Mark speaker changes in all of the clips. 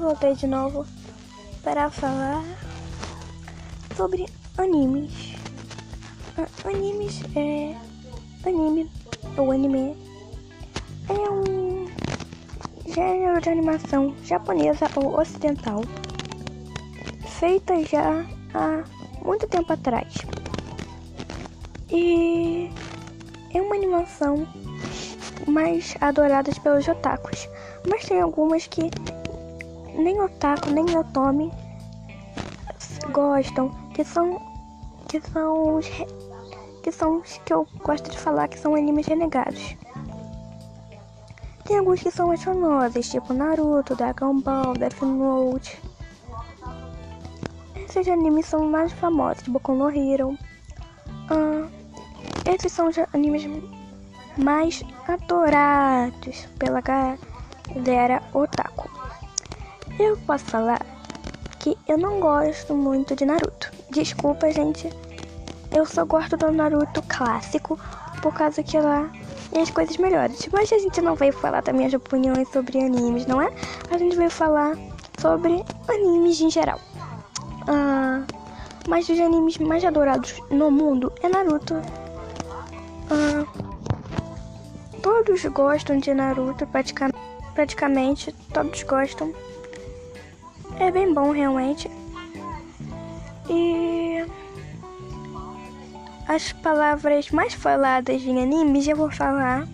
Speaker 1: voltei de novo para falar sobre animes. A- Animes é. Anime ou anime é um gênero de animação japonesa ou ocidental feita já há muito tempo atrás. E é uma animação mais adorada pelos otakus, mas tem algumas que nem otaku nem otome gostam, que são que são os que são os que eu gosto de falar que são animes renegados. Tem alguns que são mais famosos, tipo Naruto, Dragon Ball, Death Note. Esses animes são mais famosos, Boku no Hero. Ah, esses são os animes mais adorados pela galera otaku. Eu posso falar que eu não gosto muito de Naruto. Desculpa, gente. Eu só gosto do Naruto clássico por causa que lá tem as coisas melhores. Mas a gente não veio falar das minhas opiniões sobre animes, não é? A gente veio falar sobre animes em geral. Ah, mas os animes mais adorados no mundo é Naruto. Ah, todos gostam de Naruto, pratica praticamente todos gostam. É bem bom realmente. E as palavras mais faladas em animes eu vou falar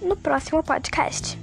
Speaker 1: no próximo podcast.